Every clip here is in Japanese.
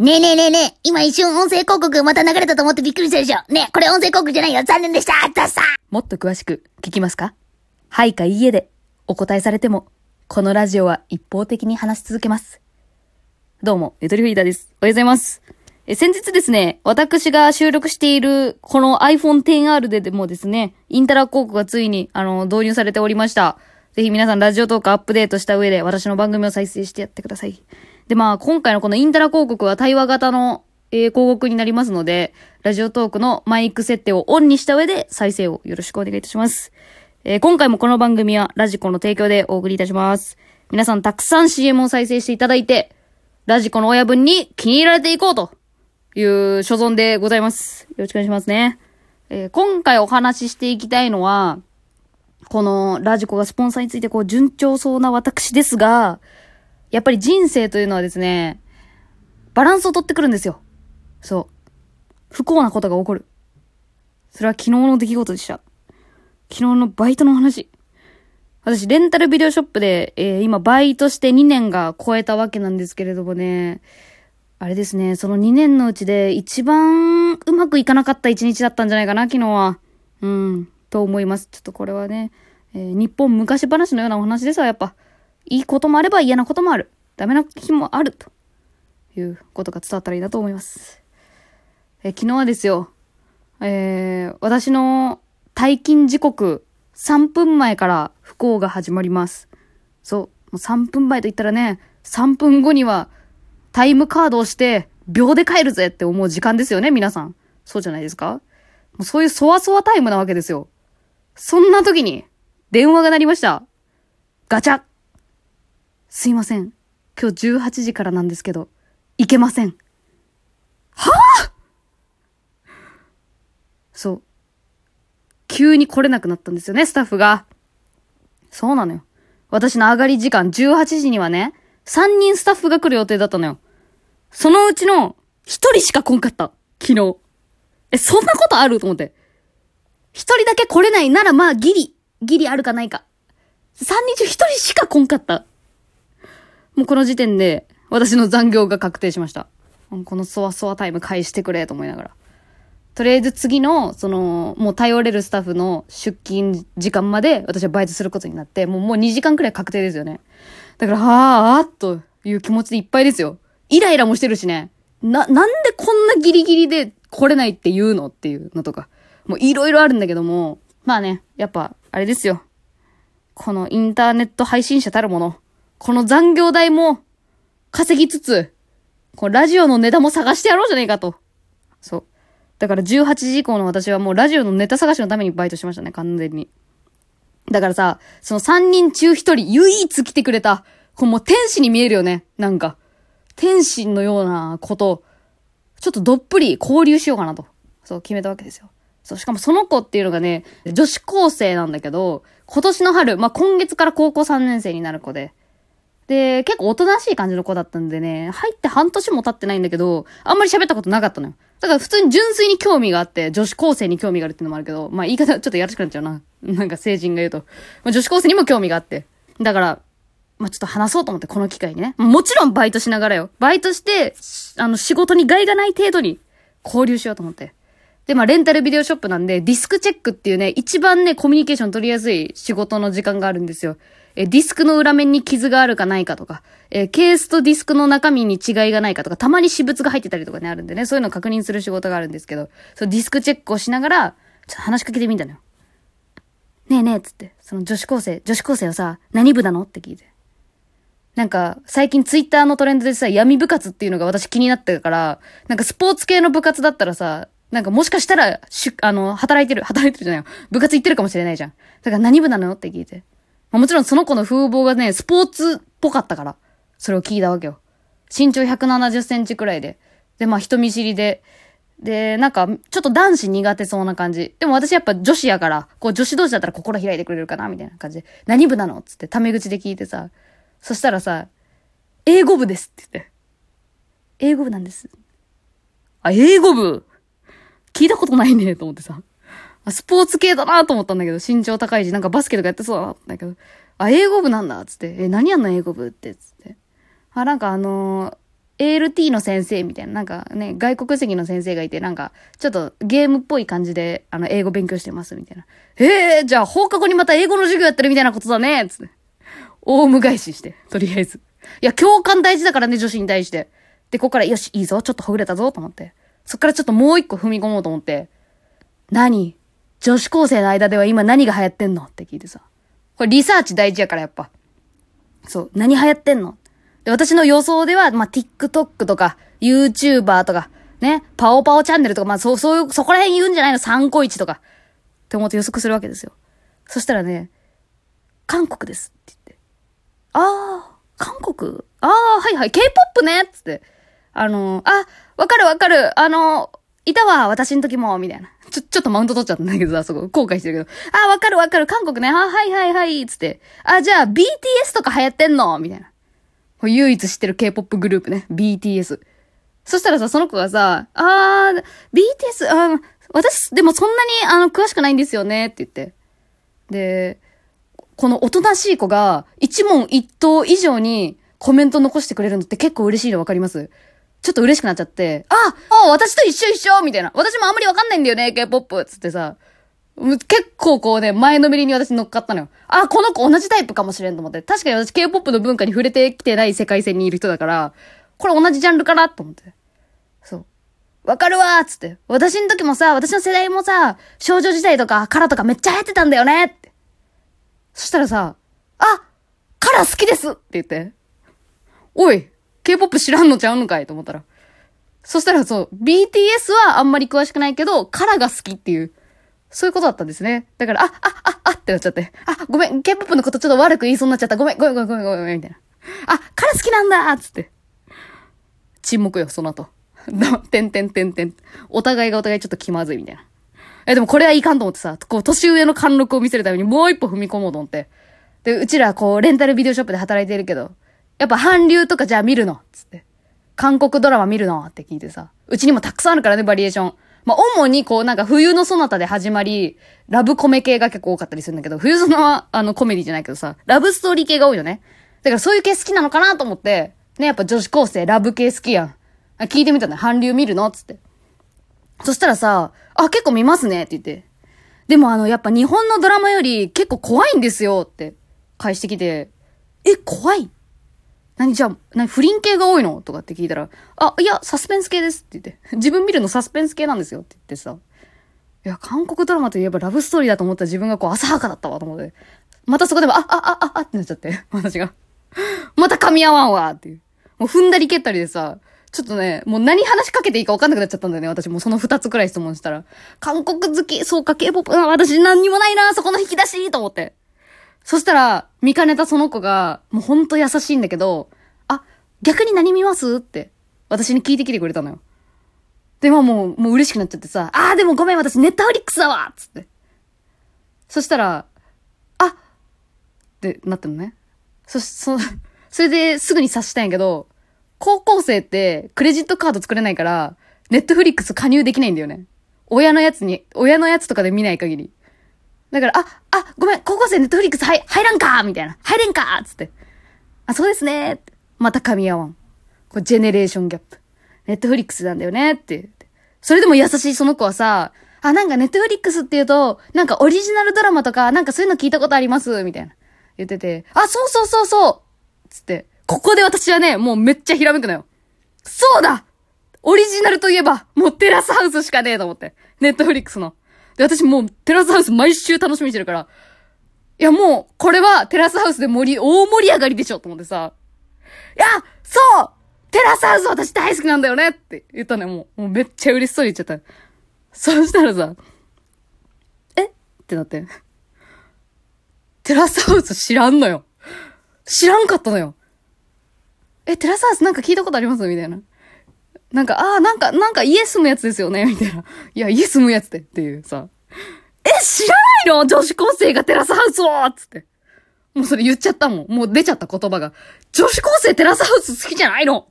ねえねえねえねえ、今一瞬音声広告また流れたと思ってびっくりしたでしょ。ねえ、これ音声広告じゃないよ。残念でした。あったさ。もっと詳しく聞きますか？はいかいいえでお答えされても、このラジオは一方的に話し続けます。どうも、ゆとりフリーダーです。おはようございます。え、先日ですね、私が収録しているこの iPhone XR ででもですね、インタラ広告がついに、あの、導入されておりました。ぜひ皆さんラジオトークアップデートした上で私の番組を再生してやってください。で、まあ、今回のこのインタラ広告は対話型の、えー広告になりますので、ラジオトークのマイク設定をオンにした上で再生をよろしくお願いいたします。えー今回もこの番組はラジコの提供でお送りいたします。皆さんたくさん CM を再生していただいて、ラジコの親分に気に入られていこうという所存でございます。よろしくお願いしますね。えー今回お話ししていきたいのは、このラジコがスポンサーについてこう順調そうな私ですが、やっぱり人生というのはですね、バランスを取ってくるんですよ。そう。不幸なことが起こる。それは昨日の出来事でした。昨日のバイトの話。私、レンタルビデオショップで、えー今、バイトして2年が超えたわけなんですけれどもね、あれですね、その2年のうちで一番うまくいかなかった1日だったんじゃないかな、昨日は。うん、と思います。ちょっとこれはね、えー日本昔話のようなお話ですわ、やっぱ。いいこともあれば嫌なこともある。ダメな日もある。ということが伝わったらいいなと思います。え昨日はですよ、えー私の退勤時刻3分前から不幸が始まります。そう。もう3分前と言ったらね、3分後にはタイムカードをして秒で帰るぜって思う時間ですよね、皆さん。そうじゃないですかもうそういうそわそわタイムなわけですよ。そんな時に電話が鳴りました。ガチャすいません。今日18時からなんですけど、行けません。はぁそう。急に来れなくなったんですよね、スタッフが。そうなのよ。私の上がり時間18時にはね、3人スタッフが来る予定だったのよ。そのうちの1人しか来んかった。昨日。え、そんなことあると思って。1人だけ来れないならまあギリ、ギリあるかないか。3人中1人しか来んかった。もうこの時点で私の残業が確定しました。このそわそわタイム返してくれと思いながら。とりあえず次の、その、もう頼れるスタッフの出勤時間まで私はバイトすることになって、もうもう2時間くらい確定ですよね。だから、はあーという気持ちでいっぱいですよ。イライラもしてるしね。な、なんでこんなギリギリで来れないって言うのっていうのとか。もういろいろあるんだけども、まあね、やっぱ、あれですよ。このインターネット配信者たるもの。この残業代も稼ぎつつ、このラジオのネタも探してやろうじゃねえかと。そう。だから18時以降の私はもうラジオのネタ探しのためにバイトしましたね、完全に。だからさ、その3人中1人唯一来てくれた、こうもう天使に見えるよね、なんか。天使のようなこと、ちょっとどっぷり交流しようかなと。そう決めたわけですよ。そう、しかもその子っていうのがね、女子高生なんだけど、今年の春、まあ、今月から高校3年生になる子で、で、結構おとなしい感じの子だったんでね、入って半年も経ってないんだけど、あんまり喋ったことなかったのよ。だから普通に純粋に興味があって、女子高生に興味があるっていうのもあるけど、まあ言い方ちょっとやらしくなっちゃうな。なんか成人が言うと。まあ、女子高生にも興味があって。だから、まあちょっと話そうと思って、この機会にね。もちろんバイトしながらよ。バイトして、あの仕事に害がない程度に交流しようと思って。で、まあ、レンタルビデオショップなんで、ディスクチェックっていうね、一番ね、コミュニケーション取りやすい仕事の時間があるんですよ。え、ディスクの裏面に傷があるかないかとか、え、ケースとディスクの中身に違いがないかとか、たまに私物が入ってたりとかね、あるんでね、そういうのを確認する仕事があるんですけど、そう、ディスクチェックをしながら、ちょっと話しかけてみたのよ。ねえねえ、つって、その女子高生、女子高生はさ、何部なのって聞いて。なんか、最近ツイッターのトレンドでさ、闇部活っていうのが私気になってるから、なんかスポーツ系の部活だったらさ、なんかもしかしたら、しゅ、あの、働いてる、働いてるじゃないよ。部活行ってるかもしれないじゃん。だから何部なのって聞いて。まあもちろんその子の風貌がね、スポーツっぽかったから、それを聞いたわけよ。身長170センチくらいで。で、まあ人見知りで。で、なんか、ちょっと男子苦手そうな感じ。でも私やっぱ女子やから、こう女子同士だったら心開いてくれるかなみたいな感じで。何部なのつって、タメ口で聞いてさ。そしたらさ、英語部ですって言って。英語部なんです。あ、英語部？聞いたことないね、と思ってさ。スポーツ系だなと思ったんだけど、身長高いし、なんかバスケとかやってそうだなだけど、あ、英語部なんだ、つって。え、何やんの英語部って、つって。あ、なんかあのー ALT の先生みたいな、なんかね、外国籍の先生がいて、なんか、ちょっとゲームっぽい感じで、あの、英語勉強してます、みたいな。ええー、じゃあ放課後にまた英語の授業やってるみたいなことだね、つって。オウム返しして、とりあえず。いや、共感大事だからね、女子に対して。で、ここから、よし、いいぞ、ちょっとほぐれたぞ、と思って。そっからちょっともう一個踏み込もうと思って。何？女子高生の間では今何が流行ってんの？って聞いてさ。これリサーチ大事やからやっぱ。そう、何流行ってんの？で、私の予想では、まあ、TikTok とか、YouTuber とか、ね、パオパオチャンネルとか、まあ、そう、そういう、そこら辺言うんじゃないの ?3 個1とか。って思って予測するわけですよ。そしたらね、韓国ですって言って。あー、韓国？あー、はいはい、K-POP ねっつって。あの、あ、わかるわかる。あの、いたわ、私の時も、みたいな。ちょ、ちょっとマウント取っちゃったんだけどさ、そこ、後悔してるけど。あ、わかるわかる、韓国ね。あ、はいはいはい、つって。あ、じゃあ、BTS とか流行ってんの？みたいな。唯一知ってる K-POP グループね。BTS。そしたらさ、その子がさ、あー、BTS、あ私、でもそんなに、あの、詳しくないんですよね、って言って。で、このおとなしい子が、一問一答以上にコメント残してくれるのって結構嬉しいのわかります？ちょっと嬉しくなっちゃって、ああ私と一緒一緒みたいな。私もあんまりわかんないんだよね、K-POP! つってさ。結構こうね、前のめりに私乗っかったのよ。あ、この子同じタイプかもしれんと思って。確かに私 K-POP の文化に触れてきてない世界線にいる人だから、これ同じジャンルかなと思って。そう。わかるわーつって。私の時もさ、私の世代もさ、少女時代とかカラとかめっちゃ流行ってたんだよねって。そしたらさ、あカラ好きですって言って。おい K-POP 知らんのちゃうのかいと思ったら。そしたらそう、BTS はあんまり詳しくないけど、カラが好きっていう、そういうことだったんですね。だから、あ、あ、あ、あってなっちゃって。あ、ごめん、K-POP のことちょっと悪く言いそうになっちゃった。ごめん、ごめん、ごめん、ごめん、ごめん、みたいな。あ、カラ好きなんだつって。沈黙よ、その後。てんてんてんてん。お互いがお互いちょっと気まずいみたいな。え、でもこれはいかんと思ってさ、こう、年上の貫禄を見せるためにもう一歩踏み込もうと思って。で、うちらこう、レンタルビデオショップで働いてるけど、やっぱ韓流とかじゃあ見るのつって。韓国ドラマ見るのって聞いてさ。うちにもたくさんあるからね、バリエーション。まあ、主にこうなんか冬のソナタで始まり、ラブコメ系が結構多かったりするんだけど、冬ソナはあのコメディじゃないけどさ、ラブストーリー系が多いよね。だからそういう系好きなのかなと思って、ね、やっぱ女子高生ラブ系好きやん。聞いてみたの韓流見るのつって。そしたらさ、あ、結構見ますねって言って。でもあの、やっぱ日本のドラマより結構怖いんですよって返してきて、え、怖い何じゃあ、何不倫系が多いの？とかって聞いたら、あ、いや、サスペンス系ですって言って。自分見るのサスペンス系なんですよって言ってさ。いや、韓国ドラマといえばラブストーリーだと思った自分がこう浅はかだったわと思って。またそこでも、あ、あ、あ、あ、あってなっちゃって。私が。また噛み合わんわっていう。もう踏んだり蹴ったりでさ、ちょっとね、もう何話しかけていいか分かんなくなっちゃったんだよね。私もその二つくらい質問したら。韓国好き、そうか、K-POP、私何にもないな、そこの引き出しと思って。そしたら、見かねたその子が、もうほんと優しいんだけど、あ、逆に何見ます？って、私に聞いてきてくれたのよ。でももう、もう嬉しくなっちゃってさ、あーでもごめん、私ネットフリックスだわつって。そしたら、あってなったのね。そ、そ、それですぐに察したんやけど、高校生ってクレジットカード作れないから、ネットフリックス加入できないんだよね。親のやつに、親のやつとかで見ない限り。だから、あ、あ、ごめん、高校生ネットフリックス入、入らんかみたいな。入れんかつって。あ、そうですねまた噛み合わん。これジェネレーションギャップ。ネットフリックスなんだよねって。それでも優しいその子はさ、あ、なんかネットフリックスって言うと、なんかオリジナルドラマとか、なんかそういうの聞いたことありますみたいな。言ってて、あ、そうそうそうそうつって、ここで私はね、もうめっちゃひらめくのよ。そうだオリジナルといえば、もうテラスハウスしかねえと思って。ネットフリックスの。で、私もうテラスハウス毎週楽しみにしてるから、いやもう、これはテラスハウスで盛り、大盛り上がりでしょと思ってさ、いやそうテラスハウス私大好きなんだよねって言ったね、もう。もうめっちゃ嬉しそうに言っちゃった。そしたらさ、え？ってなって。テラスハウス知らんのよ。知らんかったのよ。え、テラスハウスなんか聞いたことあります？みたいな。なんか、ああ、なんか、なんか家住むやつですよねみたいな。いや、家住むやつでっていうさ。え、知らないの？女子高生がテラスハウスをつって。もうそれ言っちゃったもん。もう出ちゃった言葉が。女子高生テラスハウス好きじゃないの？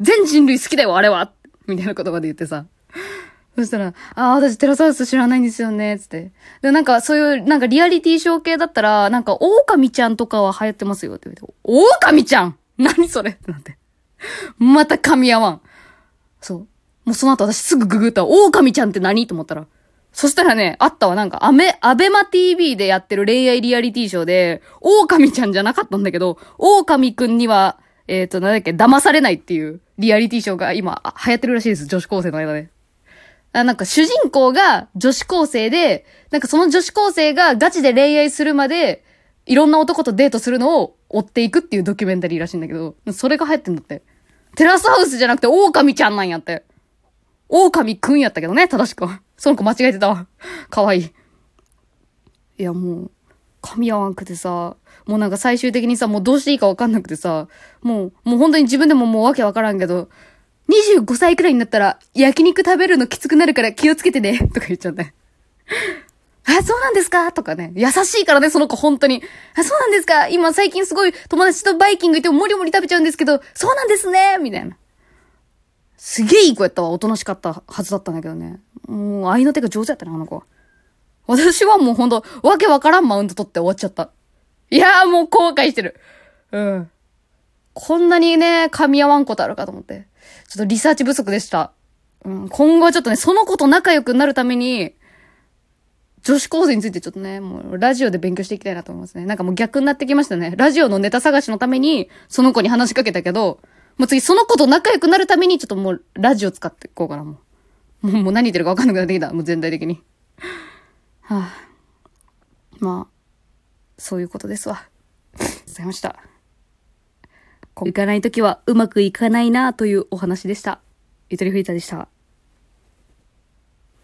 全人類好きだよ、あれはみたいな言葉で言ってさ。そしたら、ああ、私テラスハウス知らないんですよね、つって。で、なんかそういう、なんかリアリティショー系だったら、なんか、狼ちゃんとかは流行ってますよって言われて、狼ちゃん？何それ？ってなって。また噛み合わん。そう。もうその後私すぐググったら、狼ちゃんって何？と思ったら。そしたらね、あったわ。なんか、アメ、アベマ TV でやってる恋愛リアリティショーで、狼ちゃんじゃなかったんだけど、狼くんには、えっ、ー、と、なんだっけ、騙されないっていうリアリティショーが今、流行ってるらしいです。女子高生の間で。あなんか主人公が女子高生で、なんかその女子高生がガチで恋愛するまで、いろんな男とデートするのを追っていくっていうドキュメンタリーらしいんだけど、それが流行ってんだって。テラスハウスじゃなくて狼ちゃんなんやって。狼くんやったけどね、正しくは。その子間違えてたわ。かわいい。いや、もう、噛み合わんくてさ、もうなんか最終的にさ、もうどうしていいかわかんなくてさ、もう、もう本当に自分でももうわけわからんけど、25歳くらいになったら、焼肉食べるのきつくなるから気をつけてね、とか言っちゃった。あ、そうなんですか？とかね。優しいからね、その子本当に。あ、そうなんですか今最近すごい友達とバイキング行ってもりもり食べちゃうんですけど、そうなんですねみたいな。すげえいい子やったわ。おとなしかったはずだったんだけどね。もう、愛の手が上手やったな、あの子。私はもうほんと、わけわからんマウント取って終わっちゃった。いやーもう後悔してる。うん。こんなにね、噛み合わんことあるかと思って。ちょっとリサーチ不足でした。うん、今後はちょっとね、その子と仲良くなるために、女子高生についてちょっとね、もうラジオで勉強していきたいなと思いますね。なんかもう逆になってきましたね。ラジオのネタ探しのために、その子に話しかけたけど、もう次その子と仲良くなるためにちょっともうラジオ使っていこうかな、もう。もう何言ってるか分かんなくなってきた。もう全体的に。はあ。まあ、そういうことですわ。ございました。行かないときはうまくいかないなというお話でした。ゆとりフリーターでした。